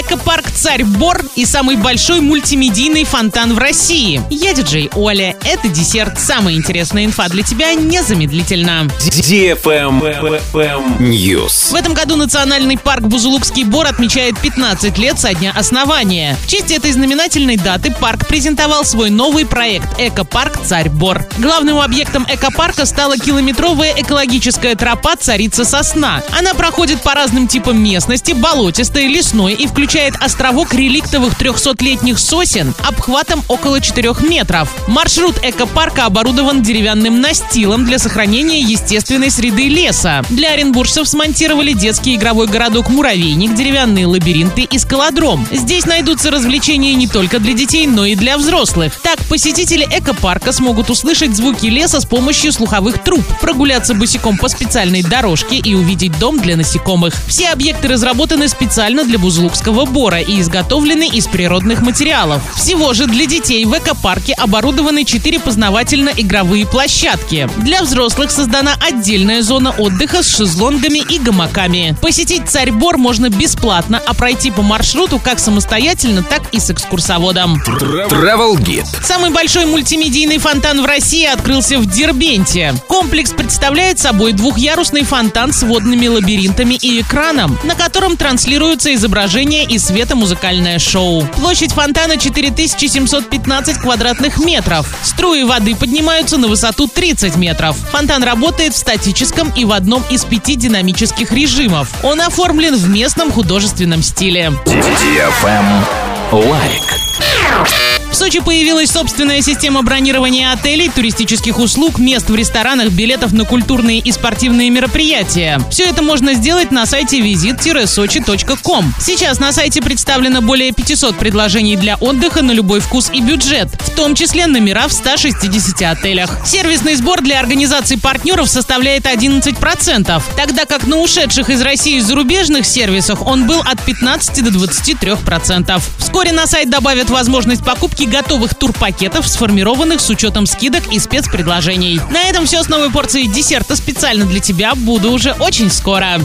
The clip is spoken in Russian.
Экопарк «Царь Бор» и самый большой мультимедийный фонтан в России. Я диджей Оля. Это десерт. Самая интересная инфа для тебя незамедлительно. News. В этом году национальный парк Бузулукский Бор отмечает 15 лет со дня основания. В честь этой знаменательной даты парк презентовал свой новый проект «Экопарк Царь Бор». Главным объектом экопарка стала километровая экологическая тропа «Царица сосна». Она проходит по разным типам местности, болотистой, лесной и включает островок реликтовых 300-летних сосен обхватом около 4 метров. Маршрут экопарка оборудован деревянным настилом для сохранения естественной среды леса. Для оренбуржцев смонтировали детский игровой городок «Муравейник», деревянные лабиринты и скалодром. Здесь найдутся развлечения не только для детей, но и для взрослых. Так, посетители экопарка смогут услышать звуки леса с помощью слуховых труб, прогуляться босиком по специальной дорожке и увидеть дом для насекомых. Все объекты разработаны специально для Бузулукского бора и изготовлены из природных материалов. Всего же для детей в экопарке оборудованы 4 познавательно-игровые площадки. Для взрослых создана отдельная зона отдыха с шезлонгами и гамаками. Посетить Царь-Бор можно бесплатно, а пройти по маршруту как самостоятельно, так и с экскурсоводом. Travel Guide. Самый большой мультимедийный фонтан в России открылся в Дербенте. Комплекс представляет собой двухъярусный фонтан с водными лабиринтами и экраном, на котором транслируются изображения и светомузыкальное шоу. Площадь фонтана 4715 квадратных метров. Струи воды поднимаются на высоту 30 метров. Фонтан работает в статическом и в одном из пяти динамических режимов. Он оформлен в местном художественном стиле. Лайк. В Сочи появилась собственная система бронирования отелей, туристических услуг, мест в ресторанах, билетов на культурные и спортивные мероприятия. Все это можно сделать на сайте visit-sochi.com. Сейчас на сайте представлено более 500 предложений для отдыха на любой вкус и бюджет, в том числе номера в 160 отелях. Сервисный сбор для организаций партнеров составляет 11%, тогда как на ушедших из России зарубежных сервисах он был от 15 до 23%. Вскоре на сайт добавят возможность покупки готовых турпакетов, сформированных с учетом скидок и спецпредложений. На этом все с новой порцией десерта специально для тебя. Буду уже очень скоро.